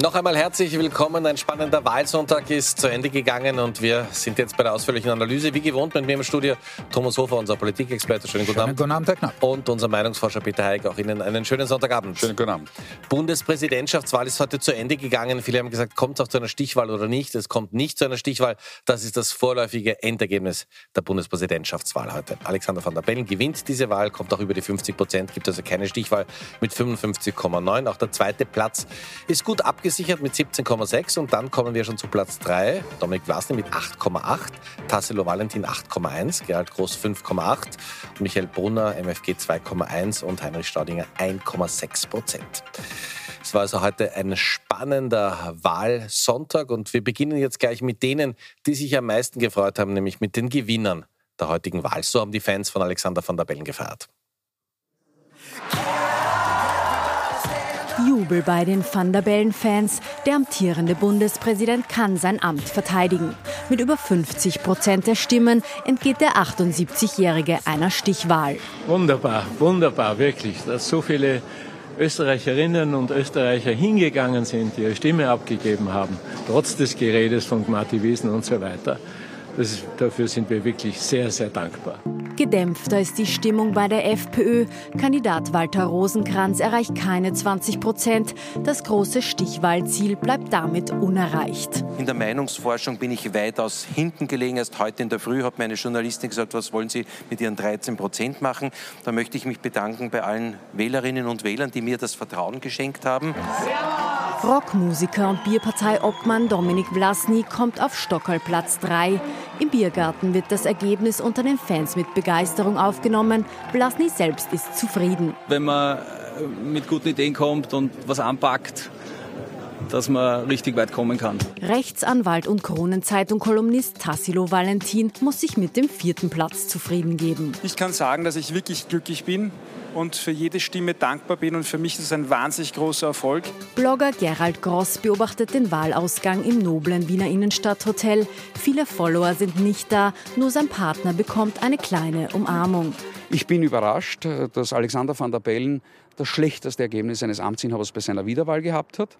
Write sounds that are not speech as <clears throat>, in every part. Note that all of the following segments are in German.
Noch einmal herzlich willkommen. Ein spannender Wahlsonntag ist zu Ende gegangen und wir sind jetzt bei der ausführlichen Analyse. Wie gewohnt mit mir im Studio Thomas Hofer, unser Politikexperte. Schönen guten Abend. Schönen guten Abend, Herr Knapp. Und unser Meinungsforscher Peter Heik. Auch Ihnen einen schönen Sonntagabend. Schönen guten Abend. Bundespräsidentschaftswahl ist heute zu Ende gegangen. Viele haben gesagt, kommt es auch zu einer Stichwahl oder nicht? Es kommt nicht zu einer Stichwahl. Das ist das vorläufige Endergebnis der Bundespräsidentschaftswahl heute. Alexander van der Bellen gewinnt diese Wahl, kommt auch über die 50 Prozent, gibt also keine Stichwahl mit 55,9. Auch der zweite Platz ist gut abgesichert mit 17 17,6 und dann kommen wir schon zu Platz 3. Dominik Vlasny mit 8,8, Tassilo Valentin 8,1, Gerald Groß 5,8, Michael Brunner MFG 2,1 und Heinrich Staudinger 1,6 Prozent. Es war also heute ein spannender Wahlsonntag und wir beginnen jetzt gleich mit denen, die sich am meisten gefreut haben, nämlich mit den Gewinnern der heutigen Wahl. So haben die Fans von Alexander van der Bellen gefeiert. Jubel bei den Van der amtierende Bundespräsident kann sein Amt verteidigen. Mit über 50 Prozent der Stimmen entgeht der 78-Jährige einer Stichwahl. Wunderbar, wunderbar, wirklich, dass so viele Österreicherinnen und Österreicher hingegangen sind, die ihre Stimme abgegeben haben, trotz des Geredes von Gmati Wiesen und so weiter. Das, dafür sind wir wirklich sehr, sehr dankbar. Gedämpfter ist die Stimmung bei der FPÖ. Kandidat Walter Rosenkranz erreicht keine 20 Prozent. Das große Stichwahlziel bleibt damit unerreicht. In der Meinungsforschung bin ich weitaus hinten gelegen. Erst heute in der Früh hat meine Journalistin gesagt, was wollen Sie mit Ihren 13 Prozent machen? Da möchte ich mich bedanken bei allen Wählerinnen und Wählern, die mir das Vertrauen geschenkt haben. Rockmusiker und Bierpartei-Obmann Dominik Vlasny kommt auf Stockerl-Platz 3. Im Biergarten wird das Ergebnis unter den Fans mit Begeisterung aufgenommen. Blasny selbst ist zufrieden. Wenn man äh, mit guten Ideen kommt und was anpackt, dass man richtig weit kommen kann. Rechtsanwalt und Kronenzeitung-Kolumnist Tassilo Valentin muss sich mit dem vierten Platz zufrieden geben. Ich kann sagen, dass ich wirklich glücklich bin und für jede Stimme dankbar bin und für mich ist es ein wahnsinnig großer Erfolg. Blogger Gerald Gross beobachtet den Wahlausgang im noblen Wiener Innenstadthotel. Viele Follower sind nicht da, nur sein Partner bekommt eine kleine Umarmung. Ich bin überrascht, dass Alexander van der Bellen das schlechteste Ergebnis eines Amtsinhabers bei seiner Wiederwahl gehabt hat.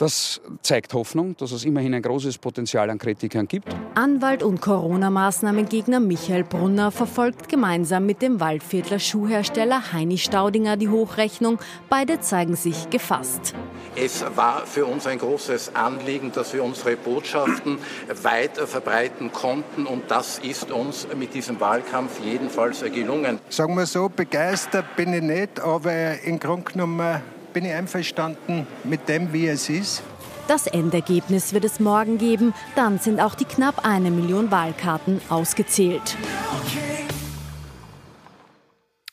Das zeigt Hoffnung, dass es immerhin ein großes Potenzial an Kritikern gibt. Anwalt und Corona-Maßnahmengegner Michael Brunner verfolgt gemeinsam mit dem Waldviertler Schuhhersteller Heini Staudinger die Hochrechnung. Beide zeigen sich gefasst. Es war für uns ein großes Anliegen, dass wir unsere Botschaften weiter verbreiten konnten und das ist uns mit diesem Wahlkampf jedenfalls gelungen. Sagen wir so, begeistert bin ich nicht, aber im Grunde genommen bin ich einverstanden mit dem, wie es ist. Das Endergebnis wird es morgen geben. Dann sind auch die knapp eine Million Wahlkarten ausgezählt.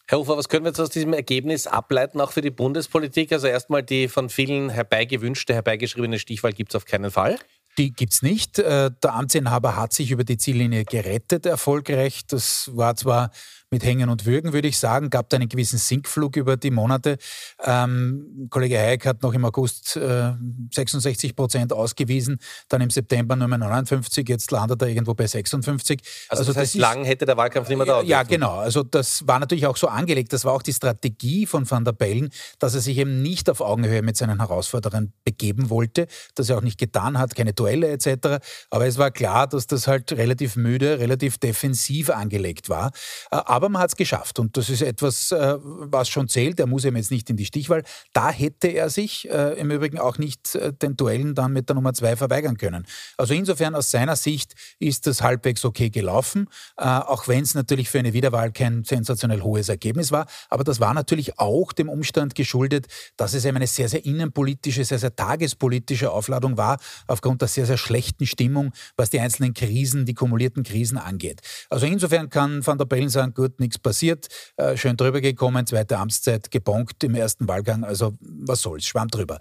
Herr Hofer, was können wir jetzt aus diesem Ergebnis ableiten, auch für die Bundespolitik? Also erstmal die von vielen herbeigewünschte, herbeigeschriebene Stichwahl gibt es auf keinen Fall. Die gibt es nicht. Äh, der Amtsinhaber hat sich über die Ziellinie gerettet, erfolgreich. Das war zwar mit Hängen und Würgen, würde ich sagen. Gab da einen gewissen Sinkflug über die Monate. Ähm, Kollege Hayek hat noch im August äh, 66 Prozent ausgewiesen, dann im September nur mehr 59, jetzt landet er irgendwo bei 56. Also, also das heißt, das lang hätte der Wahlkampf nicht mehr dauert. Ja, genau. Also das war natürlich auch so angelegt. Das war auch die Strategie von Van der Bellen, dass er sich eben nicht auf Augenhöhe mit seinen Herausforderern begeben wollte, dass er auch nicht getan hat, keine Duelle etc. Aber es war klar, dass das halt relativ müde, relativ defensiv angelegt war. Aber äh, aber man hat es geschafft und das ist etwas, äh, was schon zählt. Er muss eben jetzt nicht in die Stichwahl. Da hätte er sich äh, im Übrigen auch nicht äh, den Duellen dann mit der Nummer zwei verweigern können. Also insofern aus seiner Sicht ist das halbwegs okay gelaufen, äh, auch wenn es natürlich für eine Wiederwahl kein sensationell hohes Ergebnis war. Aber das war natürlich auch dem Umstand geschuldet, dass es eben eine sehr, sehr innenpolitische, sehr, sehr tagespolitische Aufladung war, aufgrund der sehr, sehr schlechten Stimmung, was die einzelnen Krisen, die kumulierten Krisen angeht. Also insofern kann Van der Bellen sagen, gut, gut, nichts passiert, äh, schön drüber gekommen, zweite Amtszeit gebonkt im ersten Wahlgang, also was soll's, schwamm drüber.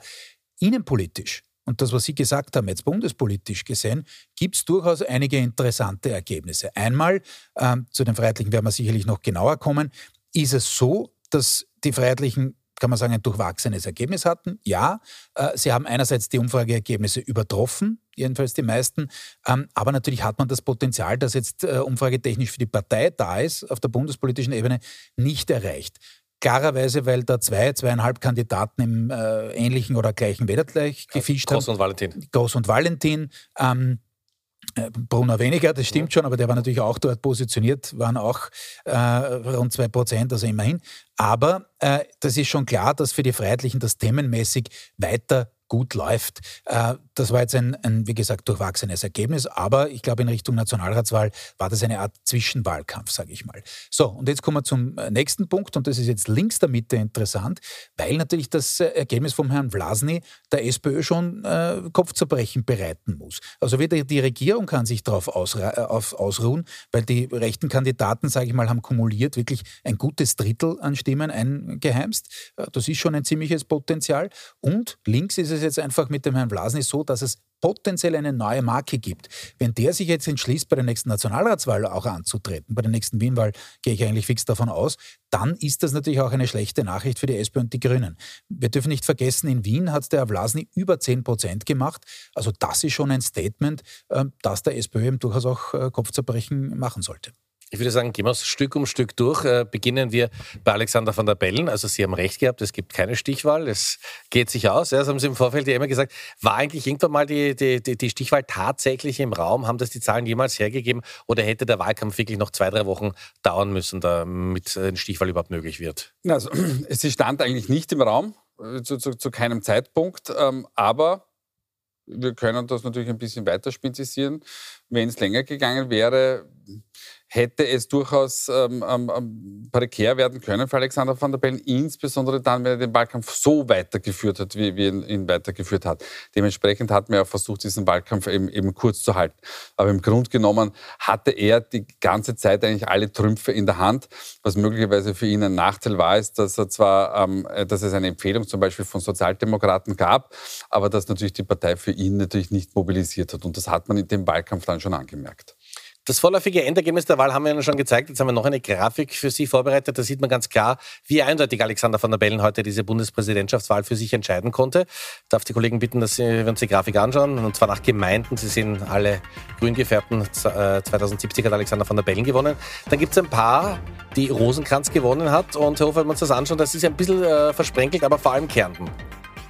Innenpolitisch, und das, was Sie gesagt haben, jetzt bundespolitisch gesehen, gibt es durchaus einige interessante Ergebnisse. Einmal, ähm, zu den Freiheitlichen werden wir sicherlich noch genauer kommen, ist es so, dass die Freiheitlichen kann man sagen, ein durchwachsenes Ergebnis hatten. Ja, äh, sie haben einerseits die Umfrageergebnisse übertroffen, jedenfalls die meisten, ähm, aber natürlich hat man das Potenzial, das jetzt äh, umfragetechnisch für die Partei da ist, auf der bundespolitischen Ebene nicht erreicht. klarerweise, weil da zwei, zweieinhalb Kandidaten im äh, ähnlichen oder gleichen Wettergleich gefischt Groß haben. und Valentin. Groß und Valentin. Ähm, äh, Brunner weniger, das stimmt schon, aber der war natürlich auch dort positioniert, waren auch äh, rund zwei Prozent, also immerhin. Aber äh, das ist schon klar, dass für die Freiheitlichen das themenmäßig weiter gut läuft. Äh, das war jetzt ein, ein, wie gesagt, durchwachsenes Ergebnis, aber ich glaube, in Richtung Nationalratswahl war das eine Art Zwischenwahlkampf, sage ich mal. So, und jetzt kommen wir zum äh, nächsten Punkt, und das ist jetzt links der Mitte interessant, weil natürlich das äh, Ergebnis vom Herrn Vlasny der SPÖ schon äh, Kopfzerbrechen bereiten muss. Also weder die Regierung kann sich darauf auf, ausruhen, weil die rechten Kandidaten, sage ich mal, haben kumuliert wirklich ein gutes Drittel an Stimmen eingeheimst. Das ist schon ein ziemliches Potenzial. Und links ist es jetzt einfach mit dem Herrn Vlasny so, dass es potenziell eine neue Marke gibt. Wenn der sich jetzt entschließt, bei der nächsten Nationalratswahl auch anzutreten, bei der nächsten Wienwahl gehe ich eigentlich fix davon aus, dann ist das natürlich auch eine schlechte Nachricht für die SP und die Grünen. Wir dürfen nicht vergessen, in Wien hat der Vlasny über 10 Prozent gemacht. Also das ist schon ein Statement, äh, dass der SPÖ eben durchaus auch äh, Kopfzerbrechen machen sollte. Ich würde sagen, gehen wir es Stück um Stück durch. Äh, beginnen wir bei Alexander van der Bellen. Also Sie haben recht gehabt, es gibt keine Stichwahl. Es geht sich aus. Ja, das haben Sie im Vorfeld ja immer gesagt. War eigentlich irgendwann mal die, die, die Stichwahl tatsächlich im Raum? Haben das die Zahlen jemals hergegeben? Oder hätte der Wahlkampf wirklich noch zwei, drei Wochen dauern müssen, damit eine Stichwahl überhaupt möglich wird? Also, <clears throat> sie stand eigentlich nicht im Raum, äh, zu, zu, zu keinem Zeitpunkt. Ähm, aber wir können das natürlich ein bisschen weiter spezisieren. Wenn es länger gegangen wäre, hätte es durchaus ähm, ähm, prekär werden können für Alexander van der Bellen, insbesondere dann, wenn er den Wahlkampf so weitergeführt hat, wie, wie er ihn weitergeführt hat. Dementsprechend hat man ja versucht, diesen Wahlkampf eben, eben kurz zu halten. Aber im Grunde genommen hatte er die ganze Zeit eigentlich alle Trümpfe in der Hand. Was möglicherweise für ihn ein Nachteil war, ist, dass er zwar, ähm, dass es eine Empfehlung zum Beispiel von Sozialdemokraten gab, aber dass natürlich die Partei für ihn natürlich nicht mobilisiert hat. Und das hat man in dem Wahlkampf dann schon angemerkt. Das vorläufige Endergebnis der Wahl haben wir Ihnen schon gezeigt. Jetzt haben wir noch eine Grafik für Sie vorbereitet. Da sieht man ganz klar, wie eindeutig Alexander van der Bellen heute diese Bundespräsidentschaftswahl für sich entscheiden konnte. Ich darf die Kollegen bitten, dass wir uns die Grafik anschauen. Und zwar nach Gemeinden. Sie sehen alle grün gefärbten. 2070 hat Alexander van der Bellen gewonnen. Dann gibt es ein paar, die Rosenkranz gewonnen hat. Und Herr Hofer, wenn wir uns das anschauen, das ist ein bisschen äh, versprenkelt, aber vor allem Kärnten.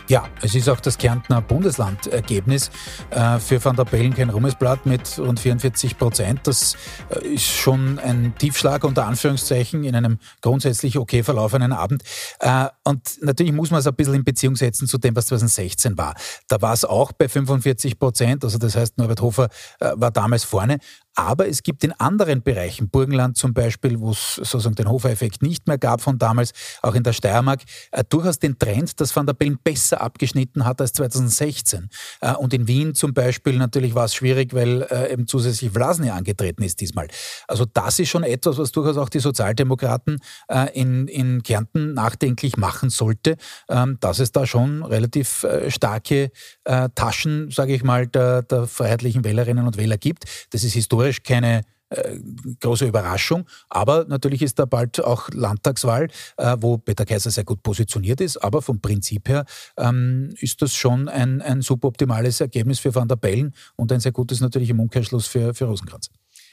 Ja, es ist auch das Kärntner Bundeslandergebnis äh, für Van der Bellen kein Ruhmesblatt mit rund 44 Prozent. Das äh, ist schon ein Tiefschlag unter Anführungszeichen in einem grundsätzlich okay verlaufenen Abend. Äh, und natürlich muss man es ein bisschen in Beziehung setzen zu dem, was 2016 war. Da war es auch bei 45 Prozent, also das heißt, Norbert Hofer war damals vorne. Aber es gibt in anderen Bereichen, Burgenland zum Beispiel, wo es sozusagen den Hofer-Effekt nicht mehr gab von damals, auch in der Steiermark, äh, durchaus den Trend, dass Van der Bellen besser abgeschnitten hat als 2016. Äh, und in Wien zum Beispiel natürlich war es schwierig, weil äh, eben zusätzlich Vlasny angetreten ist diesmal. Also das ist schon etwas, was durchaus auch die Sozialdemokraten äh, in, in Kärnten nachdenklich machen sollte, ähm, dass es da schon relativ äh, starke äh, Taschen, sage ich mal, der, der freiheitlichen Wählerinnen und Wähler gibt. Das ist historisch historisch keine äh, große Überraschung. Aber natürlich ist da bald auch Landtagswahl, äh, wo Peter Kaiser sehr gut positioniert ist. Aber vom Prinzip her ähm, ist das schon ein, ein suboptimales Ergebnis für Van der Bellen und ein sehr gutes natürlich im Umkehrschluss für, für Rosenkranz.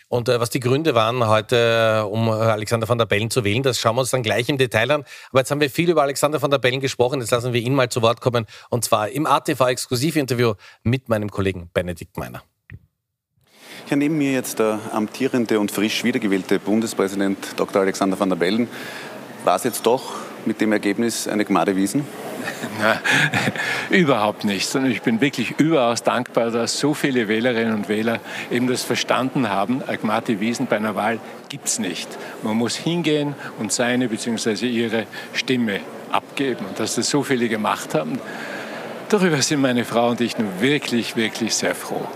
Und äh, was die Gründe waren heute, um Alexander van der Bellen zu wählen, das schauen wir uns dann gleich im Detail an. Aber jetzt haben wir viel über Alexander van der Bellen gesprochen. Jetzt lassen wir ihn mal zu Wort kommen. Und zwar im ATV-Exklusivinterview mit meinem Kollegen Benedikt Meiner. Ja, neben mir jetzt der amtierende und frisch wiedergewählte Bundespräsident Dr. Alexander van der Bellen. War es jetzt doch mit dem Ergebnis eine Gmade Wiesen? Na, <laughs> überhaupt nicht. Und ich bin wirklich überaus dankbar, dass so viele Wählerinnen und Wähler eben das verstanden haben. Agmati Wiesen bei einer Wahl gibt es nicht. Man muss hingehen und seine bzw. ihre Stimme abgeben. Und dass das so viele gemacht haben, darüber sind meine Frau und ich nun wirklich, wirklich sehr froh.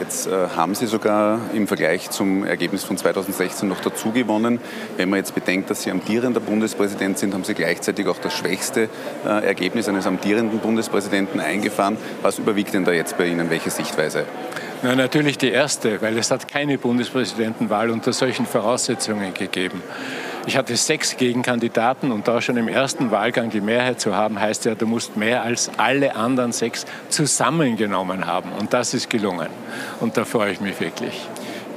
Jetzt äh, haben Sie sogar im Vergleich zum Ergebnis von 2016 noch dazu gewonnen. Wenn man jetzt bedenkt, dass Sie amtierender Bundespräsident sind, haben Sie gleichzeitig auch das schwächste äh, Ergebnis eines amtierenden Bundespräsidenten eingefahren. Was überwiegt denn da jetzt bei Ihnen? Welche Sichtweise? Na, natürlich die erste, weil es hat keine Bundespräsidentenwahl unter solchen Voraussetzungen gegeben. Ich hatte sechs Gegenkandidaten und da schon im ersten Wahlgang die Mehrheit zu haben, heißt ja, du musst mehr als alle anderen sechs zusammengenommen haben. Und das ist gelungen. Und da freue ich mich wirklich.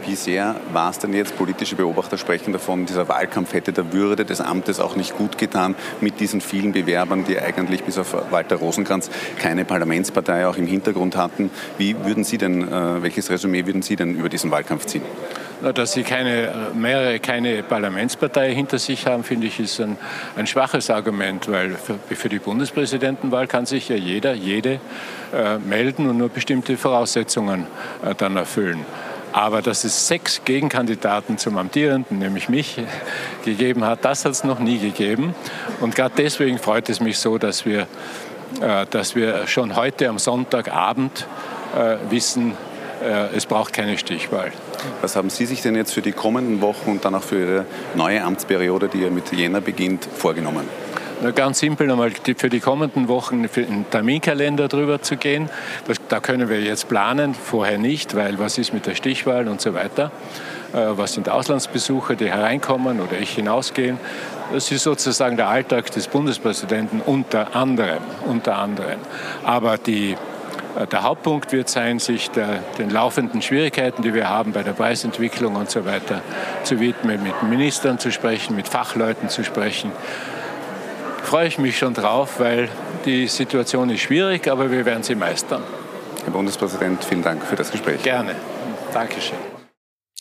Wie sehr war es denn jetzt, politische Beobachter sprechen davon, dieser Wahlkampf hätte der Würde des Amtes auch nicht gut getan mit diesen vielen Bewerbern, die eigentlich bis auf Walter Rosenkranz keine Parlamentspartei auch im Hintergrund hatten. Wie würden Sie denn, äh, welches Resümee würden Sie denn über diesen Wahlkampf ziehen? Dass Sie keine, mehrere keine Parlamentspartei hinter sich haben, finde ich, ist ein, ein schwaches Argument, weil für, für, die Bundespräsidentenwahl kann sich ja jeder, jede äh, melden und nur bestimmte Voraussetzungen äh, dann erfüllen. Aber dass es sechs Gegenkandidaten zum Amtierenden, nämlich mich, <laughs> gegeben hat, das hat es noch nie gegeben. Und gerade deswegen freut es mich so, dass wir, äh, dass wir schon heute am Sonntagabend äh, wissen, äh, es braucht keine Stichwahl. Was haben Sie sich denn jetzt für die kommenden Wochen und dann auch für Ihre neue Amtsperiode, die ja mit Jänner beginnt, vorgenommen? Na, ganz simpel nochmal für die kommenden Wochen für einen Terminkalender drüber zu gehen. Das, da können wir jetzt planen, vorher nicht, weil was ist mit der Stichwahl und so weiter. Äh, was sind Auslandsbesucher, die hereinkommen oder ich hinausgehen. Das ist sozusagen der Alltag des Bundespräsidenten unter anderem. Unter anderem. Aber die äh, der Hauptpunkt wird sein, sich der, den laufenden Schwierigkeiten, die wir haben bei der Preisentwicklung und so weiter, zu widmen, mit Ministern zu sprechen, mit Fachleuten zu sprechen. Freue ich mich schon drauf, weil die Situation ist schwierig, aber wir werden sie meistern. Herr Bundespräsident, vielen Dank für das Gespräch. Gerne. Dankeschön.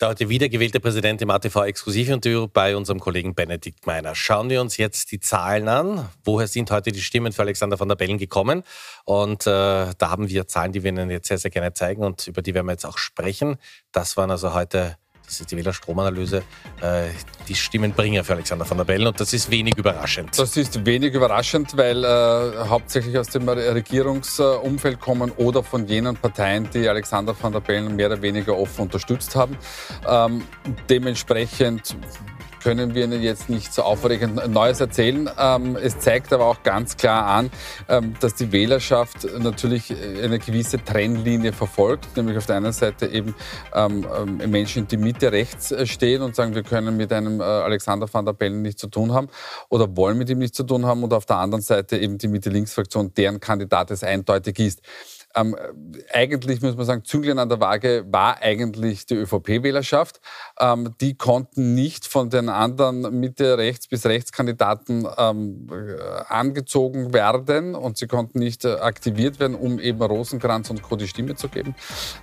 Der heute wiedergewählte Präsident im ATV Exklusivinterview bei unserem Kollegen Benedikt Meiner. Schauen wir uns jetzt die Zahlen an. Woher sind heute die Stimmen für Alexander van der Bellen gekommen? Und äh, da haben wir Zahlen, die wir Ihnen jetzt sehr, sehr gerne zeigen und über die werden wir jetzt auch sprechen. Das waren also heute das ist die Wählerstromanalyse, äh, die Stimmenbringer für Alexander van der Bellen. Und das ist wenig überraschend. Das ist wenig überraschend, weil äh, hauptsächlich aus dem Regierungsumfeld kommen oder von jenen Parteien, die Alexander van der Bellen mehr oder weniger offen unterstützt haben. Ähm, dementsprechend können wir Ihnen jetzt nicht so aufregend Neues erzählen. Ähm, es zeigt aber auch ganz klar an, ähm, dass die Wählerschaft natürlich eine gewisse Trennlinie verfolgt, nämlich auf der einen Seite eben ähm, Menschen, die Mitte rechts stehen und sagen, wir können mit einem äh, Alexander van der Bellen nichts zu tun haben oder wollen mit ihm nichts zu tun haben und auf der anderen Seite eben die Mitte-Links-Fraktion, deren Kandidat es eindeutig ist. Ähm, eigentlich muss man sagen, Zünglein an der Waage war eigentlich die ÖVP-Wählerschaft. Ähm, die konnten nicht von den anderen Mitte-Rechts- bis Rechtskandidaten ähm, angezogen werden und sie konnten nicht äh, aktiviert werden, um eben Rosenkranz und Co. die Stimme zu geben.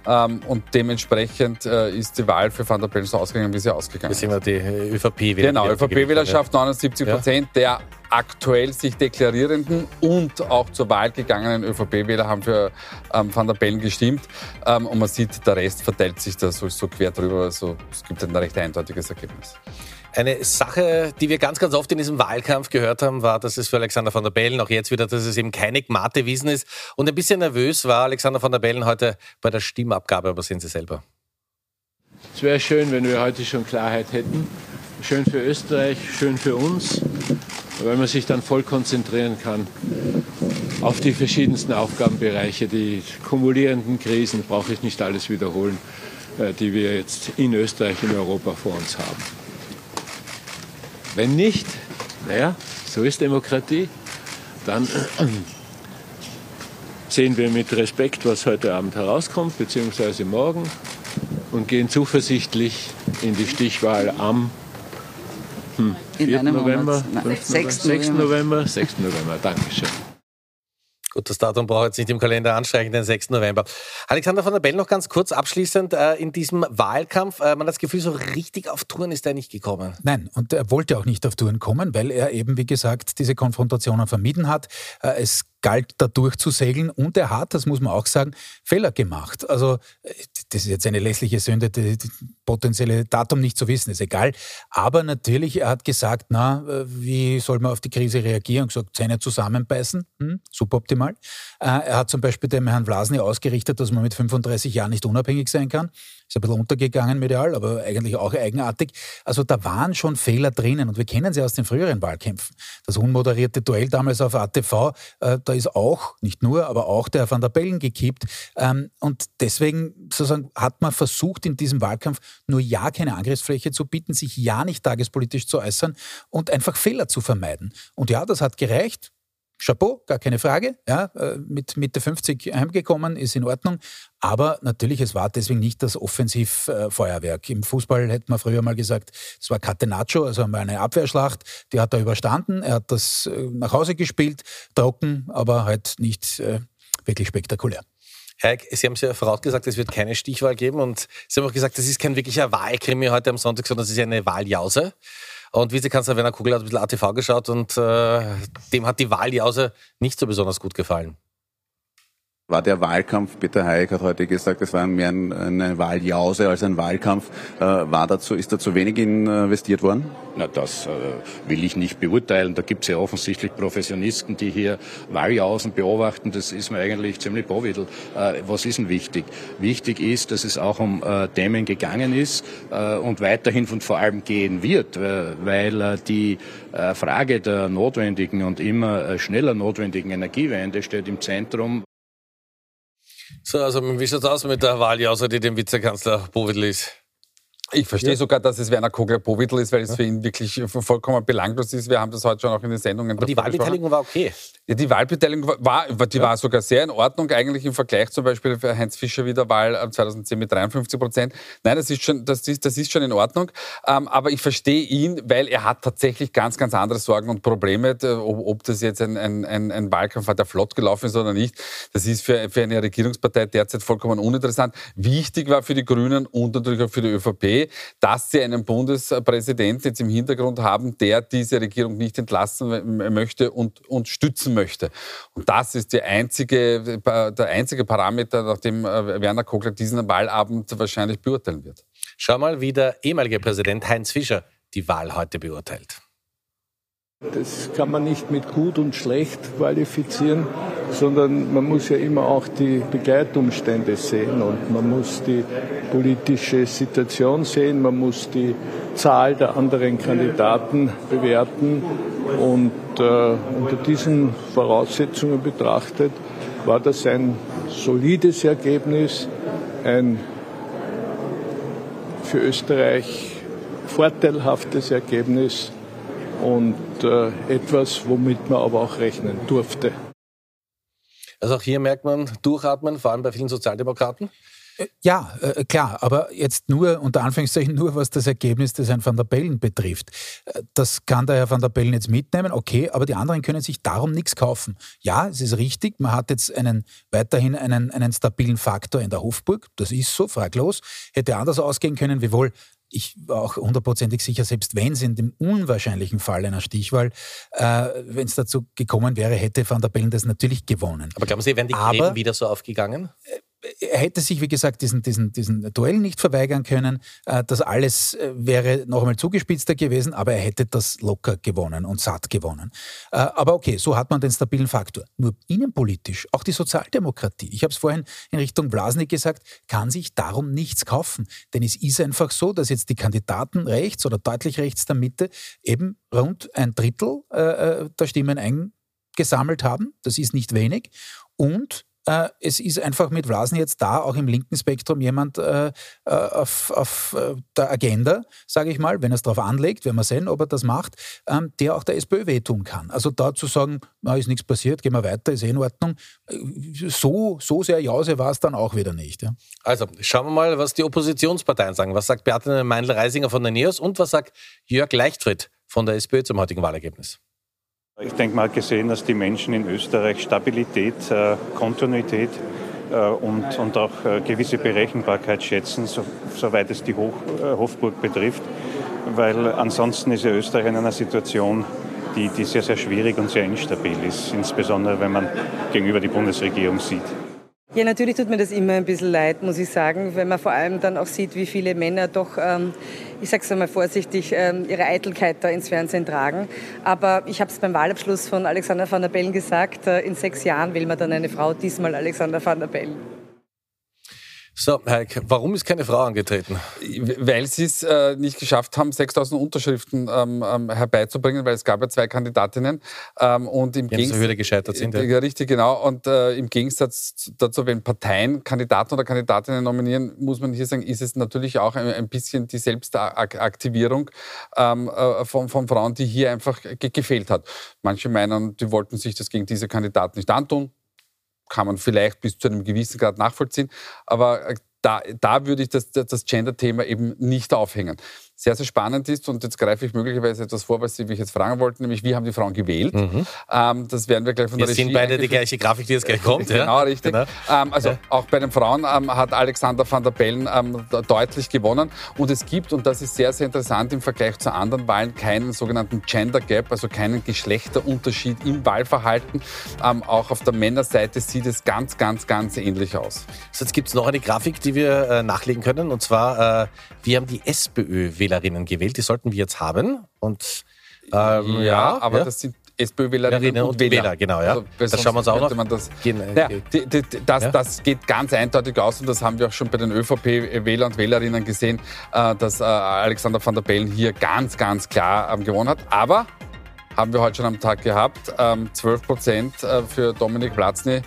Ähm, und dementsprechend äh, ist die Wahl für Van der Bellen so ausgegangen, wie sie ausgegangen ist. Das sind wir die ÖVP-Wählerschaft. Genau, ÖVP-Wählerschaft, 79 Prozent. Ja. Der aktuell sich deklarierenden und auch zur Wahl gegangenen ÖVP-Wähler haben für ähm, Van der Bellen gestimmt. Ähm, und man sieht, der Rest verteilt sich da so, so quer drüber. Also es gibt ein recht eindeutiges Ergebnis. Eine Sache, die wir ganz, ganz oft in diesem Wahlkampf gehört haben, war, dass es für Alexander van der Bellen, auch jetzt wieder, dass es eben keine Gmate Wiesen ist. Und ein bisschen nervös war Alexander van der Bellen heute bei der Stimmabgabe, aber sehen Sie selber. Es wäre schön, wenn wir heute schon Klarheit hätten. Schön für Österreich, schön für uns weil man sich dann voll konzentrieren kann auf die verschiedensten Aufgabenbereiche. Die kumulierenden Krisen brauche ich nicht alles wiederholen, äh, die wir jetzt in Österreich, in Europa vor uns haben. Wenn nicht, naja, so ist Demokratie, dann <clears throat> sehen wir mit Respekt, was heute Abend herauskommt, beziehungsweise morgen, und gehen zuversichtlich in die Stichwahl am hm. 4. November, Monat, 6. 6. November, 6. November, Dankeschön. Gut, das Datum braucht jetzt nicht im Kalender anstreichen, den 6. November. Alexander von der Bell noch ganz kurz abschließend äh, in diesem Wahlkampf. Äh, man hat das Gefühl, so richtig auf Touren ist er nicht gekommen. Nein, und er wollte auch nicht auf Touren kommen, weil er eben, wie gesagt, diese Konfrontationen vermieden hat. Äh, es galt, da durchzusegeln. Und er hat, das muss man auch sagen, Fehler gemacht. Also, das ist jetzt eine lässliche Sünde, das potenzielle Datum nicht zu wissen, ist egal. Aber natürlich, er hat gesagt, na, wie soll man auf die Krise reagieren? Und gesagt, Zähne zusammenbeißen, hm, suboptimal. Äh, er hat zum Beispiel dem Herrn Vlasny ausgerichtet, dass man mit 35 Jahren nicht unabhängig sein kann. Ist ein bisschen untergegangen medial, aber eigentlich auch eigenartig. Also da waren schon Fehler drinnen und wir kennen sie aus den früheren Wahlkämpfen. Das unmoderierte Duell damals auf ATV, äh, da ist auch, nicht nur, aber auch der Van der Bellen gekippt. Ähm, und deswegen sozusagen hat man versucht, in diesem Wahlkampf nur ja keine Angriffsfläche zu bieten, sich ja nicht tagespolitisch zu äußern und einfach Fehler zu vermeiden. Und ja, das hat gereicht Chapeau, gar keine Frage. Ja, äh, mit Mitte 50 heimgekommen, ist in Ordnung. Aber natürlich, es war deswegen nicht das Offensivfeuerwerk. Im Fußball hätte man früher mal gesagt, es war Catenaccio, also einmal eine Abwehrschlacht. Die hat er überstanden. Er hat das äh, nach Hause gespielt, trocken, aber halt nicht äh, wirklich spektakulär. Herr, Sie haben es ja vorausgesagt, es wird keine Stichwahl geben und Sie haben auch gesagt, das ist kein wirklicher Wahlkrimi heute am Sonntag, sondern es ist eine Wahljause. Und Vizekanzler Werner Kugel hat ein bisschen ATV geschaut und äh, dem hat die Wahljause nicht so besonders gut gefallen war der Wahlkampf, Peter Hayek hat heute gesagt, es war mehr eine Wahljause als ein Wahlkampf. Äh, war dazu, ist da zu wenig investiert worden? Na, das äh, will ich nicht beurteilen. Da gibt es ja offensichtlich Professionisten, die hier Wahljausen beobachten. Das ist mir eigentlich ziemlich bovidel. Äh, was ist denn wichtig? Wichtig ist, dass es auch um Themen gegangen ist und weiterhin und vor allem gehen wird, weil die Frage der notwendigen und immer schneller notwendigen Energiewende steht im Zentrum. So, also wie schaut es aus mit der Wahl, außer die dem Vizekanzler Bovidl ist? Ich verstehe ja. sogar, dass es Werner Kogler-Powitl ist, weil es für ihn wirklich vollkommen belanglos ist. Wir haben das heute schon auch in den Sendungen. Aber die Wahlbeteiligung war okay. Ja, die Wahlbeteiligung war, die ja. war sogar sehr in Ordnung, eigentlich im Vergleich zum Beispiel für Heinz Fischer wieder Wahl 2010 mit 53 Prozent. Nein, das ist schon, das ist, das ist schon in Ordnung. Ähm, aber ich verstehe ihn, weil er hat tatsächlich ganz, ganz andere Sorgen und Probleme. Ob, ob das jetzt ein, ein, ein, ein Wahlkampf war, der flott gelaufen ist oder nicht, das ist für, für eine Regierungspartei derzeit vollkommen uninteressant. Wichtig war für die Grünen und natürlich auch für die ÖVP, dass sie einen Bundespräsidenten jetzt im Hintergrund haben, der diese Regierung nicht entlassen möchte und, und stützen möchte. Und das ist einzige, der einzige Parameter, nach dem äh, Werner Kogler diesen Wahlabend wahrscheinlich beurteilen wird. Schau mal, wie der ehemalige Präsident Heinz Fischer die Wahl heute beurteilt. Das kann man nicht mit gut und schlecht qualifizieren, sondern man muss ja immer auch die Begleitumstände sehen und man muss die politische Situation sehen, man muss die Zahl der anderen Kandidaten bewerten und äh, unter diesen Voraussetzungen betrachtet war das ein solides Ergebnis, ein für Österreich vorteilhaftes Ergebnis und äh, etwas, womit man aber auch rechnen durfte. Also auch hier merkt man Durchatmen, vor allem bei vielen Sozialdemokraten. Äh, ja, äh, klar, aber jetzt nur, unter Anführungszeichen, nur was das Ergebnis des Herrn van der Bellen betrifft. Äh, das kann der Herr van der Bellen jetzt mitnehmen, okay, aber die anderen können sich darum nichts kaufen. Ja, es ist richtig, man hat jetzt einen, weiterhin einen, einen stabilen Faktor in der Hofburg, das ist so, fraglos. Hätte anders ausgehen können, wiewohl ich war auch hundertprozentig sicher, selbst wenn es in dem unwahrscheinlichen Fall einer Stichwahl, äh, wenn es dazu gekommen wäre, hätte Van der Bellen das natürlich gewonnen. Aber glauben Sie, wären die Gräben wieder so aufgegangen? Äh, hätte sich, wie gesagt, diesen, diesen, diesen Duell nicht verweigern können. Äh, das alles äh, wäre noch einmal zugespitzter gewesen, aber er hätte das locker gewonnen und satt gewonnen. Äh, aber okay, so hat man den stabilen Faktor. Nur innenpolitisch, auch die Sozialdemokratie, ich habe es vorhin in Richtung Blasnik gesagt, kann sich darum nichts kaufen. Denn es ist einfach so, dass jetzt die Kandidaten rechts oder deutlich rechts der Mitte eben rund ein Drittel der Stimmen eingesammelt haben. Das ist nicht wenig. Und es ist einfach mit Vlasen jetzt da, auch im linken Spektrum, jemand äh, äh auf, auf äh, der Agenda, sage ich mal, wenn er es darauf anlegt, werden wir sehen, ob er das macht, ähm, der auch der SPÖ wehtun kann. Also da zu sagen, na, ist nichts passiert, gehen wir weiter, ist eh in Ordnung, äh, so, so sehr Jause war es dann auch wieder nicht. Ja. Also schauen wir mal, was die Oppositionsparteien sagen. Was sagt Beate Meindl-Reisinger von den NEOS und was sagt Jörg Leichtfried von der SPÖ zum heutigen Wahlergebnis? Ich denke, man hat gesehen, dass die Menschen in Österreich Stabilität, äh, Kontinuität äh, und, und auch äh, gewisse Berechenbarkeit schätzen, so, soweit es die Hoch, Hofburg betrifft. Weil ansonsten ist ja Österreich in einer Situation, die, die sehr, sehr schwierig und sehr instabil ist, insbesondere wenn man gegenüber die Bundesregierung sieht. Ja, natürlich tut mir das immer ein bisschen leid, muss ich sagen, wenn man vor allem dann auch sieht, wie viele Männer doch, ähm, ich sage es einmal vorsichtig, ähm, ihre Eitelkeit da ins Fernsehen tragen. Aber ich habe es beim Wahlabschluss von Alexander van der Bellen gesagt, äh, in sechs Jahren will man dann eine Frau, diesmal Alexander van der Bellen. So, Heik, warum ist keine Frau angetreten? Weil sie es äh, nicht geschafft haben, 6000 Unterschriften ähm, ähm, herbeizubringen, weil es gab ja zwei Kandidatinnen. Ähm, und im Gegensatz, Hürde gescheitert sind. Ja. ja, richtig, genau. Und äh, im Gegensatz dazu, wenn Parteien Kandidaten oder Kandidatinnen nominieren, muss man hier sagen, ist es natürlich auch ein, ein bisschen die Selbstaktivierung ähm, äh, von, von, Frauen, die hier einfach ge gefehlt hat. Manche meinen, die wollten sich das gegen diese Kandidaten nicht antun kann man vielleicht bis zu einem gewissen Grad nachvollziehen. Aber äh, da, da würde ich das, das Gender-Thema eben nicht aufhängen sehr, sehr spannend ist. Und jetzt greife ich möglicherweise etwas vor, was Sie mich jetzt fragen wollten, nämlich wie haben die Frauen gewählt? Mhm. Ähm, das werden wir gleich von wir der Regie. Wir sehen beide die gleiche Grafik, die jetzt gleich kommt. genau, richtig. Genau. Ähm, also ja. auch bei den Frauen ähm, hat Alexander van der Bellen ähm, deutlich gewonnen. Und es gibt, und das ist sehr, sehr interessant im Vergleich zu anderen Wahlen, keinen sogenannten Gender Gap, also keinen Geschlechterunterschied im Wahlverhalten. Ähm, auch auf der Männerseite sieht es ganz, ganz, ganz ähnlich aus. So, jetzt gibt es noch eine Grafik, die wir äh, nachlegen können. Und zwar, äh, wir haben die SPÖ Wählerinnen gewählt. Die sollten wir jetzt haben. Und ähm, ja, ja, aber ja. das sind SPÖ-Wählerinnen und, und Wähler. Wähler. Genau, ja. Also, das schauen wir uns auch noch. Man das, gehen, ja, die, die, das, ja? das geht ganz eindeutig aus und das haben wir auch schon bei den ÖVP-Wähler und Wählerinnen gesehen, äh, dass äh, Alexander van der Bellen hier ganz, ganz klar ähm, gewonnen hat. Aber haben wir heute schon am Tag gehabt, 12 ähm, Prozent äh, für Dominik Platzny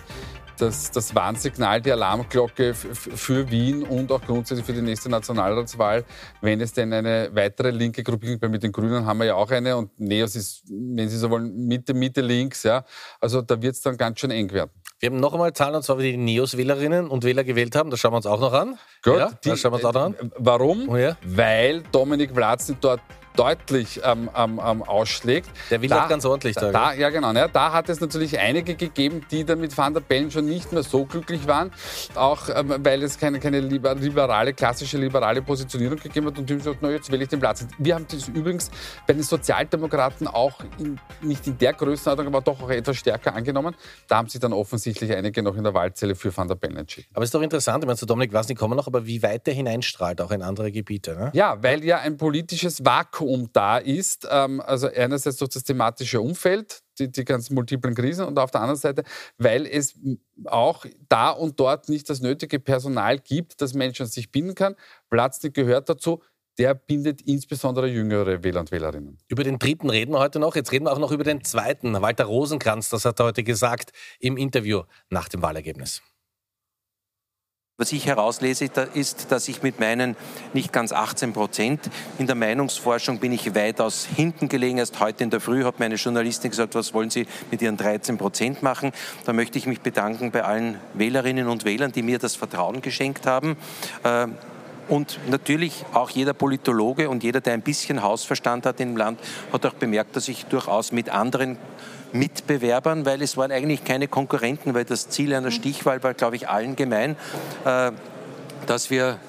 das, das Warnsignal, die Alarmglocke für Wien und auch grundsätzlich für die nächste Nationalratswahl, wenn es denn eine weitere linke Gruppierung, weil mit den Grünen haben wir ja auch eine und Neos ist, wenn Sie so wollen, Mitte, Mitte links, ja. Also da wird es dann ganz schön eng werden. Wir haben noch einmal Zahlen, und zwar wie die Neos-Wählerinnen und Wähler gewählt haben. Das schauen wir uns auch noch an. Gut, ja, das schauen wir uns auch noch an. Warum? Oh ja. Weil Dominik Vlatzen dort deutlich ähm, ähm, ähm, ausschlägt. Der will da, auch ganz ordentlich da. da ja, genau. Ne? Da hat es natürlich einige gegeben, die dann mit Van der Bellen schon nicht mehr so glücklich waren, auch ähm, weil es keine, keine liberale, klassische liberale Positionierung gegeben hat und die haben gesagt, na, jetzt wähle ich den Platz. Wir haben das übrigens bei den Sozialdemokraten auch in, nicht in der Größenordnung, aber doch auch etwas stärker angenommen. Da haben sich dann offensichtlich einige noch in der Wahlzelle für Van der Bellen entschieden. Aber es ist doch interessant, ich meine, zu Dominik Wasnik kommen noch, aber wie weit der hineinstrahlt, auch in andere Gebiete. Ne? Ja, weil ja ein politisches Vakuum Vakuum da ist. Ähm, also einerseits durch das thematische Umfeld, die, die ganzen multiplen Krisen und auf der anderen Seite, weil es auch da und dort nicht das nötige Personal gibt, dass Menschen sich binden kann. Platz nicht gehört dazu. Der bindet insbesondere jüngere Wähler und Wählerinnen. Über den dritten reden wir heute noch. Jetzt reden wir auch noch über den zweiten. Walter Rosenkranz, das hat er heute gesagt im Interview nach dem Wahlergebnis. Was ich herauslese, ist, dass ich mit meinen nicht ganz 18 Prozent in der Meinungsforschung bin ich weitaus hinten gelegen. Erst heute in der Früh hat meine Journalistin gesagt, was wollen Sie mit Ihren 13 Prozent machen? Da möchte ich mich bedanken bei allen Wählerinnen und Wählern, die mir das Vertrauen geschenkt haben. Äh, und natürlich auch jeder Politologe und jeder, der ein bisschen Hausverstand hat im Land, hat auch bemerkt, dass ich durchaus mit anderen Mitbewerbern, weil es waren eigentlich keine Konkurrenten, weil das Ziel einer Stichwahl war, glaube ich, allen gemein, äh, dass wir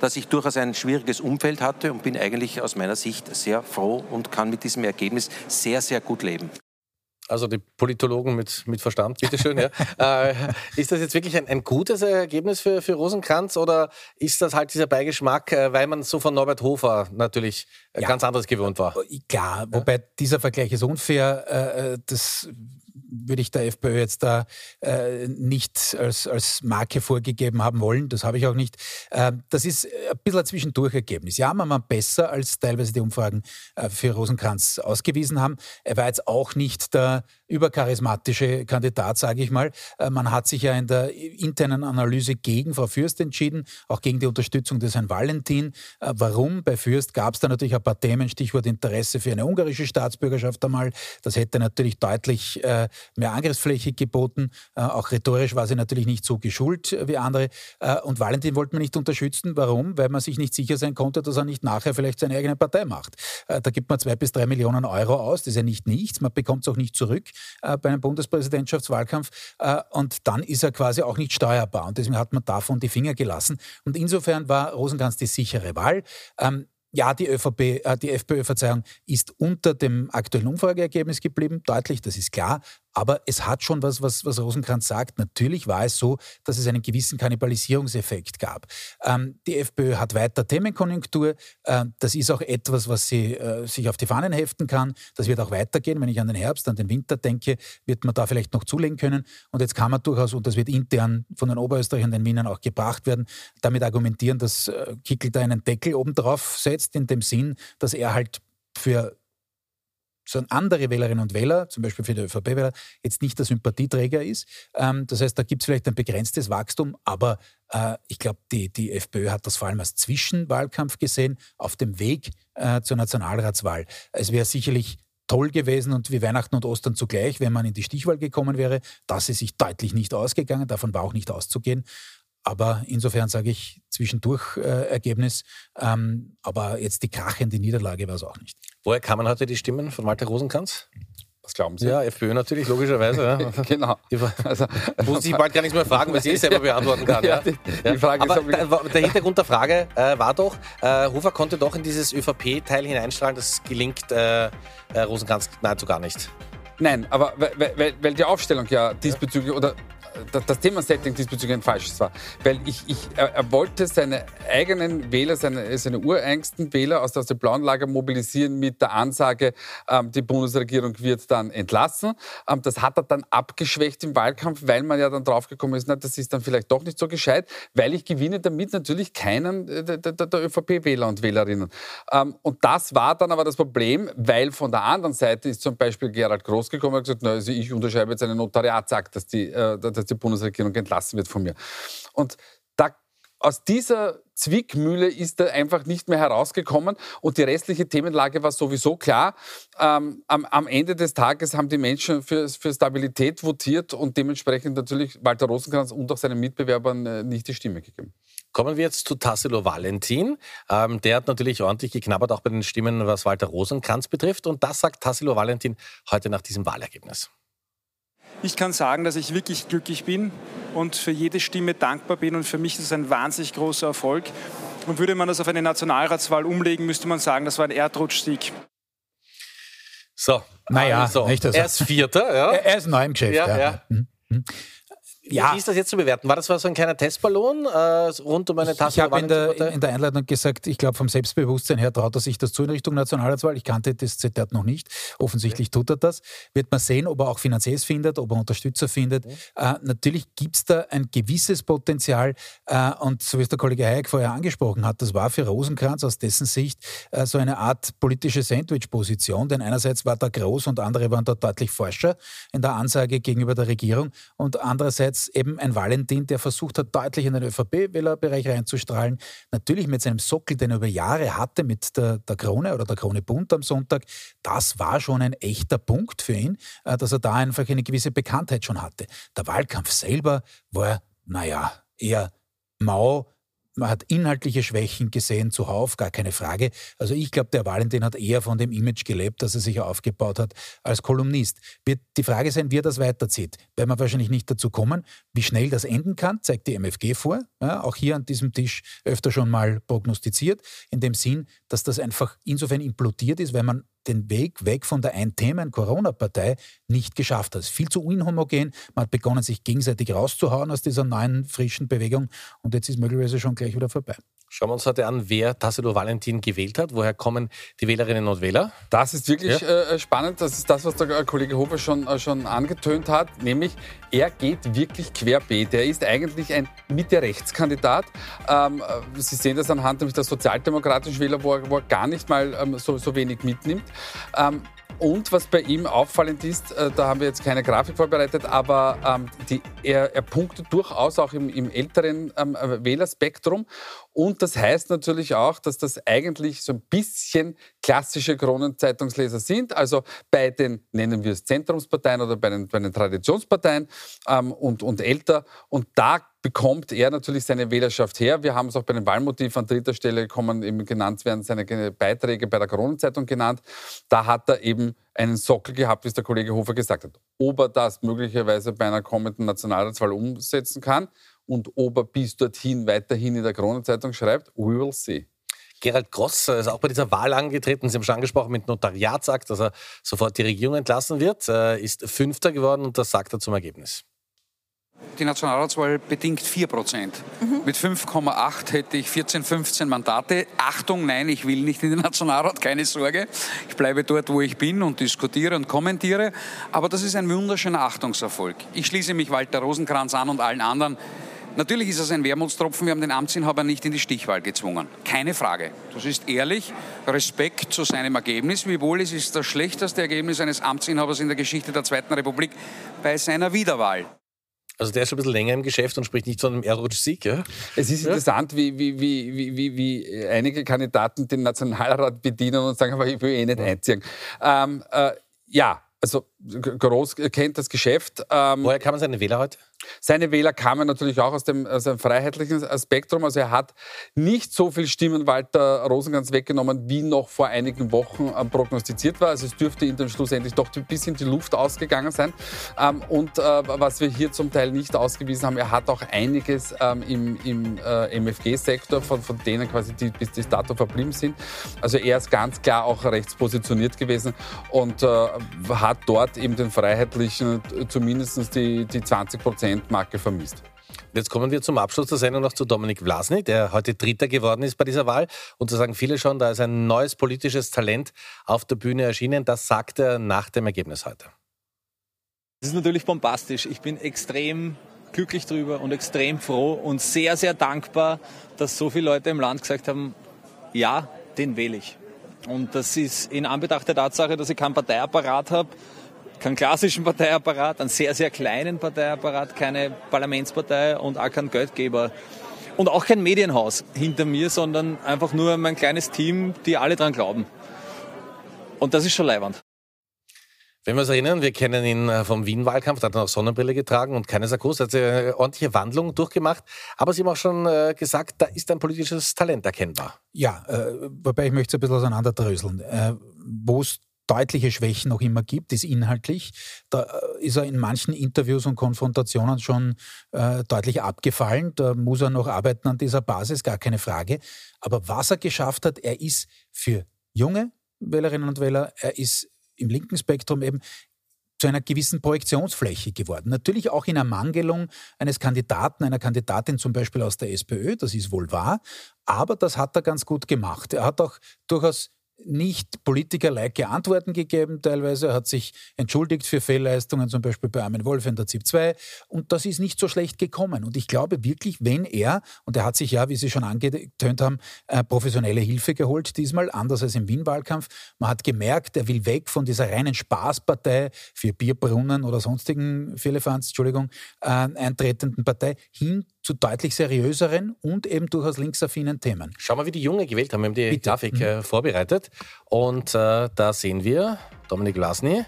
dass ich durchaus ein schwieriges Umfeld hatte und bin eigentlich aus meiner Sicht sehr froh und kann mit diesem Ergebnis sehr, sehr gut leben. Also die Politologen mit, mit Verstand, bitteschön. Ja. <laughs> äh, ist das jetzt wirklich ein, ein, gutes Ergebnis für, für Rosenkranz oder ist das halt dieser Beigeschmack, äh, weil man so von Norbert Hofer natürlich ja. ganz anderes gewohnt war? Klar, wobei dieser Vergleich ist unfair. Äh, äh das würde ich der FPÖ jetzt da äh, nicht als, als Marke vorgegeben haben wollen. Das habe ich auch nicht. Äh, das ist ein bisschen ein Zwischendurchergebnis. Ja, man war besser, als teilweise die Umfragen äh, für Rosenkranz ausgewiesen haben. Er war jetzt auch nicht der uh, übercharismatische Kandidat, sage ich mal. Äh, man hat sich ja in der internen Analyse gegen Frau Fürst entschieden, auch gegen die Unterstützung des Herrn Valentin. Äh, warum? Bei Fürst gab es da natürlich ein paar Themen, Stichwort Interesse für eine ungarische Staatsbürgerschaft einmal. Das hätte natürlich deutlich äh, mehr Angriffsfläche geboten. Auch rhetorisch war sie natürlich nicht so geschult wie andere. Und Valentin wollte man nicht unterstützen. Warum? Weil man sich nicht sicher sein konnte, dass er nicht nachher vielleicht seine eigene Partei macht. Da gibt man zwei bis drei Millionen Euro aus. Das ist ja nicht nichts. Man bekommt es auch nicht zurück bei einem Bundespräsidentschaftswahlkampf. Und dann ist er quasi auch nicht steuerbar. Und deswegen hat man davon die Finger gelassen. Und insofern war Rosenkranz die sichere Wahl. Ähm, ja, die, ÖVP, äh, die FPÖ, Verzeihung, ist unter dem aktuellen Umfrageergebnis geblieben, deutlich, das ist klar. Aber es hat schon was, was, was Rosenkranz sagt. Natürlich war es so, dass es einen gewissen Kannibalisierungseffekt gab. Ähm, die FPÖ hat weiter Themenkonjunktur. Äh, das ist auch etwas, was sie äh, sich auf die Fahnen heften kann. Das wird auch weitergehen. Wenn ich an den Herbst, an den Winter denke, wird man da vielleicht noch zulegen können. Und jetzt kann man durchaus, und das wird intern von den Oberösterreichern und den Wienern auch gebracht werden, damit argumentieren, dass äh, Kickel da einen Deckel obendrauf setzt, in dem Sinn, dass er halt für so andere Wählerinnen und Wähler, zum Beispiel für die ÖVP-Wähler, jetzt nicht der Sympathieträger ist. Ähm, das heißt, da gibt es vielleicht ein begrenztes Wachstum, aber äh, ich glaube, die, die FPÖ hat das vor allem als Zwischenwahlkampf gesehen, auf dem Weg äh, zur Nationalratswahl. Es wäre sicherlich toll gewesen und wie Weihnachten und Ostern zugleich, wenn man in die Stichwahl gekommen wäre. Das ist sich deutlich nicht ausgegangen, davon war auch nicht auszugehen. Aber insofern sage ich zwischendurch äh, Ergebnis. Ähm, aber jetzt die krachende Niederlage war es auch nicht. Woher kamen heute die Stimmen von Walter Rosenkranz? Was glauben Sie? Ja, FPÖ natürlich, logischerweise. Ja. <laughs> genau. <laughs> Also, <laughs> muss ich bald gar nichts mehr fragen, weil sie eh selber beantworten kann. ja, die, die Frage Aber ist, der Hintergrund der Frage äh, war doch, äh, Hofer konnte doch in dieses ÖVP-Teil hineinstrahlen, das gelingt äh, äh, Rosenkranz nahezu gar nicht. Nein, aber weil, weil, weil die Aufstellung ja diesbezüglich, ja. oder das Thema-Setting diesbezüglich ein falsches war. Weil ich, ich, er, wollte seine eigenen Wähler, seine, seine ureigensten Wähler aus, aus dem blauen Lager mobilisieren mit der Ansage, ähm, die Bundesregierung wird dann entlassen. Ähm, das hat er dann abgeschwächt im Wahlkampf, weil man ja dann draufgekommen ist, na, das ist dann vielleicht doch nicht so gescheit, weil ich gewinne damit natürlich keinen äh, der, der, der ÖVP-Wähler und Wählerinnen. Ähm, und das war dann aber das Problem, weil von der anderen Seite ist zum Beispiel Gerald Groß gekommen und gesagt, na, also ich unterschreibe jetzt einen Notariatsakt, dass die, äh, dass die Bundesregierung entlassen wird von mir. Und da, aus dieser Zwickmühle ist er einfach nicht mehr herausgekommen und die restliche Themenlage war sowieso klar. Ähm, am, am, Ende des Tages haben die Menschen für, für, Stabilität votiert und dementsprechend natürlich Walter Rosenkranz und auch seinen Mitbewerbern äh, nicht die Stimme gegeben. Kommen wir jetzt zu Tassilo Valentin. Ähm, der hat natürlich ordentlich geknabbert, auch bei den Stimmen, was Walter Rosenkranz betrifft. Und das sagt Tassilo Valentin heute nach diesem Wahlergebnis. Ich kann sagen, dass ich wirklich glücklich bin und für jede Stimme dankbar bin. Und für mich ist es ein wahnsinnig großer Erfolg. Und würde man das auf eine Nationalratswahl umlegen, müsste man sagen, das war ein Erdrutschsieg. So, naja, also, er ist Vierter. Ja. Er ist neu im Geschäft. Ja, ja. ja. Mhm. mhm. Ja. Wie ist das jetzt zu bewerten? War das so ein kleiner Testballon äh, rund um eine Tasse? Ich habe in, in, der Einleitung gesagt, ich glaube, vom Selbstbewusstsein her traut er sich das zu in Richtung Nationalratswahl. Ich kannte das Zitat noch nicht. Offensichtlich okay. tut er das. Wird man sehen, ob er auch Finanziers findet, ob er Unterstützer findet. Okay. Äh, natürlich gibt es da ein gewisses Potenzial. Äh, und so wie es der Kollege Hayek vorher angesprochen hat, das war für Rosenkranz aus dessen Sicht äh, so eine Art politische Sandwich-Position. Denn einerseits war da groß und andere waren da deutlich forscher in der Ansage gegenüber der Regierung. Und andererseits eben ein Valentin, der versucht hat, deutlich in den ÖVP-Wählerbereich reinzustrahlen. Natürlich mit seinem Sockel, den er über Jahre hatte, mit der, der Krone oder der Krone Bund am Sonntag. Das war schon ein echter Punkt für ihn, äh, dass er da einfach eine gewisse Bekanntheit schon hatte. Der Wahlkampf selber war, naja, eher mau, man hat inhaltliche Schwächen gesehen, zuhauf, gar keine Frage. Also ich glaube, der Valentin hat eher von dem Image gelebt, das er sich aufgebaut hat als Kolumnist. Wird die Frage sein, wie er das weiterzieht. Werden wir wahrscheinlich nicht dazu kommen. Wie schnell das enden kann, zeigt die MFG vor. Ja, auch hier an diesem Tisch öfter schon mal prognostiziert. In dem Sinn, dass das einfach insofern implodiert ist, weil man den Weg weg von der Ein-Themen-Corona-Partei nicht geschafft hat. Es ist viel zu inhomogen. Man hat begonnen, sich gegenseitig rauszuhauen aus dieser neuen, frischen Bewegung und jetzt ist möglicherweise schon gleich wieder vorbei. Schauen wir uns heute an, wer Tassilo Valentin gewählt hat. Woher kommen die Wählerinnen und Wähler? Das ist wirklich ja. äh, spannend. Das ist das, was der Kollege Hofer schon, äh, schon angetönt hat. Nämlich, er geht wirklich querbeet. Er ist eigentlich ein Mitte-Rechts-Kandidat. Ähm, äh, Sie sehen das anhand nämlich der sozialdemokratischen Wähler, wo er, wo er gar nicht mal ähm, so, so wenig mitnimmt. Ähm, und was bei ihm auffallend ist, äh, da haben wir jetzt keine Grafik vorbereitet, aber ähm, die, er, er, punktet durchaus auch im, im älteren ähm, Wählerspektrum. Und das heißt natürlich auch, dass das eigentlich so ein bisschen klassische Kronenzeitungsleser sind. Also bei den, nennen wir es Zentrumsparteien oder bei den, bei den Traditionsparteien ähm, und, und älter. Und da bekommt er natürlich seine Wählerschaft her. Wir haben es auch bei den Wahlmotiven an dritter Stelle kommen eben genannt werden, seine Beiträge bei der Kronenzeitung genannt. Da hat er eben einen Sockel gehabt, wie es der Kollege Hofer gesagt hat. Ob er das möglicherweise bei einer kommenden Nationalratswahl umsetzen kann und ob er bis dorthin weiterhin in der Kronenzeitung schreibt, we will see. Gerald Gross ist auch bei dieser Wahl angetreten. Sie haben schon angesprochen mit Notariatsakt, dass er sofort die Regierung entlassen wird. Er ist Fünfter geworden und das sagt er zum Ergebnis. Die Nationalratswahl bedingt 4 Prozent. Mhm. Mit 5,8 hätte ich 14, 15 Mandate. Achtung, nein, ich will nicht in den Nationalrat, keine Sorge. Ich bleibe dort, wo ich bin und diskutiere und kommentiere. Aber das ist ein wunderschöner Achtungserfolg. Ich schließe mich Walter Rosenkranz an und allen anderen. Natürlich ist es ein Wermutstropfen. Wir haben den Amtsinhaber nicht in die Stichwahl gezwungen. Keine Frage. Das ist ehrlich. Respekt zu seinem Ergebnis. Wiewohl es ist das schlechteste Ergebnis eines Amtsinhabers in der Geschichte der Zweiten Republik bei seiner Wiederwahl. Also der ist schon ein bisschen länger im Geschäft und spricht nicht von einem Erdrutsch-Sieg. Ja? Es ist interessant, wie, wie, wie, wie, wie einige Kandidaten den Nationalrat bedienen und sagen, aber ich will eh nicht einziehen. Ähm, äh, ja, also Groß kennt das Geschäft. Ähm, Woher kann man seine Wähler heute? Seine Wähler kamen natürlich auch aus dem, aus dem freiheitlichen Spektrum. Also er hat nicht so viel Stimmen Walter Rosenkranz weggenommen, wie noch vor einigen Wochen ähm, prognostiziert war. Also es dürfte ihm dann schlussendlich doch ein bisschen die Luft ausgegangen sein. Ähm, und äh, was wir hier zum Teil nicht ausgewiesen haben, er hat auch einiges ähm, im, im äh, MFG-Sektor, von, von denen quasi die bis bis dato verblieben sind. Also er ist ganz klar auch rechts positioniert gewesen und äh, hat dort eben den Freiheitlichen zumindest die, die 20 Prozent Prozentmarke vermisst. Jetzt kommen wir zum Abschluss der Sendung noch zu Dominik Vlasny, der heute Dritter geworden ist bei dieser Wahl. Und da sagen viele schon, da ist ein neues politisches Talent auf der Bühne erschienen. Das sagt er nach dem Ergebnis heute. Das ist natürlich bombastisch. Ich bin extrem glücklich drüber und extrem froh und sehr, sehr dankbar, dass so viele Leute im Land gesagt haben, ja, den wähle ich. Und das ist in Anbetracht der Tatsache, dass ich keinen Parteiapparat habe, keinen klassischen Parteiapparat, einen sehr, sehr kleinen Parteiapparat, keine Parlamentspartei und auch keinen Geldgeber. Und auch kein Medienhaus hinter mir, sondern einfach nur mein kleines Team, die alle dran glauben. Und das ist schon leiwand. Wenn wir uns erinnern, wir kennen ihn äh, vom Wien-Wahlkampf, da hat er auch Sonnenbrille getragen und keine Sarkos, hat eine ordentliche Wandlung durchgemacht. Aber Sie haben auch schon äh, gesagt, da ist ein politisches Talent erkennbar. Ja, äh, wobei ich möchte es ein bisschen auseinanderdröseln. Äh, Wo es deutliche Schwächen noch immer gibt, ist inhaltlich. Da äh, ist er in manchen Interviews und Konfrontationen schon äh, deutlich abgefallen. Da muss er noch arbeiten an dieser Basis, gar keine Frage. Aber was er geschafft hat, er ist für junge Wählerinnen und Wähler, er ist im linken Spektrum eben zu einer gewissen Projektionsfläche geworden. Natürlich auch in Ermangelung eines Kandidaten, einer Kandidatin zum Beispiel aus der SPÖ, das ist wohl wahr, aber das hat er ganz gut gemacht. Er hat auch durchaus nicht politikerlike Antworten gegeben. Teilweise hat sich entschuldigt für Fehlleistungen, zum Beispiel bei Armin Wolf in der ZIP 2. Und das ist nicht so schlecht gekommen. Und ich glaube wirklich, wenn er, und er hat sich ja, wie Sie schon angetönt haben, äh, professionelle Hilfe geholt, diesmal, anders als im Wien-Wahlkampf. Man hat gemerkt, er will weg von dieser reinen Spaßpartei für Bierbrunnen oder sonstigen Firlefanz, Entschuldigung, äh, eintretenden Partei hin zu deutlich seriöseren und eben durchaus linksaffinen Themen. Schauen wir, wie die Junge gewählt haben. Wir haben die Bitte. Grafik äh, mhm. vorbereitet. Und äh, da sehen wir Dominik Lasny.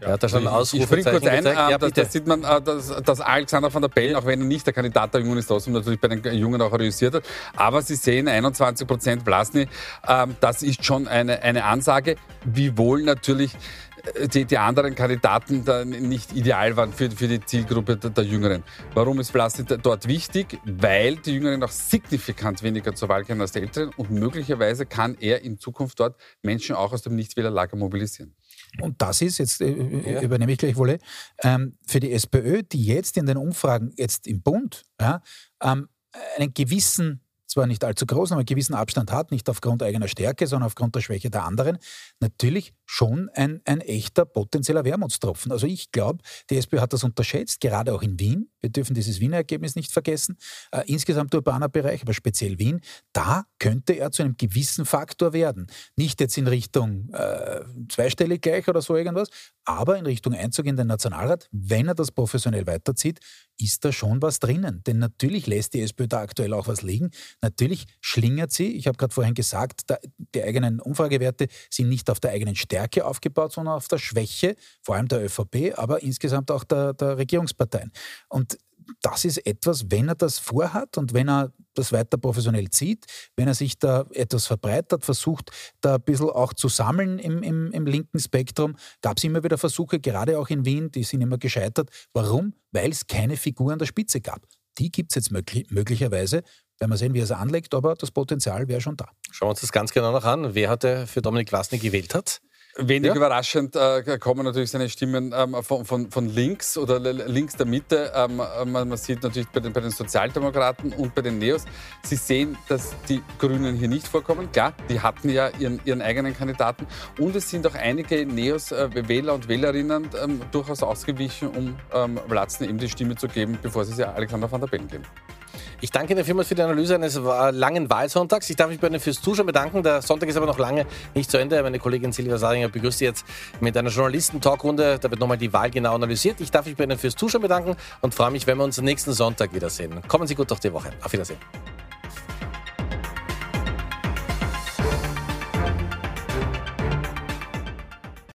Ja, er hat da schon also ich, ich bringe kurz ein, ja, da, da, sieht man, äh, dass, dass, Alexander van der Bellen, auch wenn er nicht der Kandidat der Jungen ist, trotzdem natürlich bei den Jungen auch realisiert hat. Aber Sie sehen 21 Prozent Vlasny, ähm, das ist schon eine, eine Ansage, wiewohl natürlich die, die anderen Kandidaten da nicht ideal waren für, für die Zielgruppe der, der Jüngeren. Warum ist Vlasny dort wichtig? Weil die Jüngeren auch signifikant weniger zur Wahl gehen als die Älteren und möglicherweise kann er in Zukunft dort Menschen auch aus dem Nichtwählerlager mobilisieren. Und das ist, jetzt äh, ja. übernehme ich gleich Wolle, ähm, für die SPÖ, die jetzt in den Umfragen, jetzt im Bund, ja, ähm, einen gewissen zwar nicht allzu groß, aber einen gewissen Abstand hat, nicht aufgrund eigener Stärke, sondern aufgrund der Schwäche der anderen, natürlich schon ein, ein echter potenzieller Wermutstropfen. Also ich glaube, die SPÖ hat das unterschätzt, gerade auch in Wien. Wir dürfen dieses Wiener Ergebnis nicht vergessen. Äh, insgesamt urbaner Bereich, aber speziell Wien, da könnte er zu einem gewissen Faktor werden. Nicht jetzt in Richtung äh, zweistellig gleich oder so irgendwas, aber in Richtung Einzug in den Nationalrat, wenn er das professionell weiterzieht, ist da schon was drinnen. Denn natürlich lässt die SPÖ da aktuell auch was liegen. Natürlich schlingert sie, ich habe gerade vorhin gesagt, die eigenen Umfragewerte sind nicht auf der eigenen Stärke aufgebaut, sondern auf der Schwäche, vor allem der ÖVP, aber insgesamt auch der, der Regierungsparteien. Und das ist etwas, wenn er das vorhat und wenn er das weiter professionell zieht, wenn er sich da etwas verbreitert, versucht, da ein bisschen auch zu sammeln im, im, im linken Spektrum, gab es immer wieder Versuche, gerade auch in Wien, die sind immer gescheitert. Warum? Weil es keine Figur an der Spitze gab. Die gibt es jetzt möglich, möglicherweise Werden wir sehen, wie er es anlegt, aber das Potenzial wäre schon da. Schauen wir uns das ganz genau noch an. Wer heute für Dominik Vlasny gewählt hat? Wenig Ja. überraschend äh, kommen natürlich seine Stimmen ähm, von, von, von links oder links der Mitte. Ähm, äh, man, man sieht natürlich bei den, bei den Sozialdemokraten und bei den Neos, sie sehen, dass die Grünen hier nicht vorkommen. Klar, die hatten ja ihren, ihren eigenen Kandidaten. Und es sind auch einige Neos, äh, Wähler und Wählerinnen ähm, durchaus ausgewichen, um ähm, Vlatzny eben die Stimme zu geben, bevor sie sie Alexander van der Bellen geben. Ich danke Ihnen vielmals für die Analyse eines langen Wahlsonntags. Ich darf mich bei Ihnen fürs Zuschauen bedanken. Der Sonntag ist aber noch lange nicht zu Ende. Meine Kollegin Silvia Saringer begrüßt Sie jetzt mit einer Journalisten-Talkrunde. Da wird nochmal die Wahl genau analysiert. Ich darf mich bei Ihnen fürs Zuschauen bedanken und freue mich, wenn wir uns nächsten Sonntag wiedersehen. Kommen Sie gut durch die Woche. Auf Wiedersehen.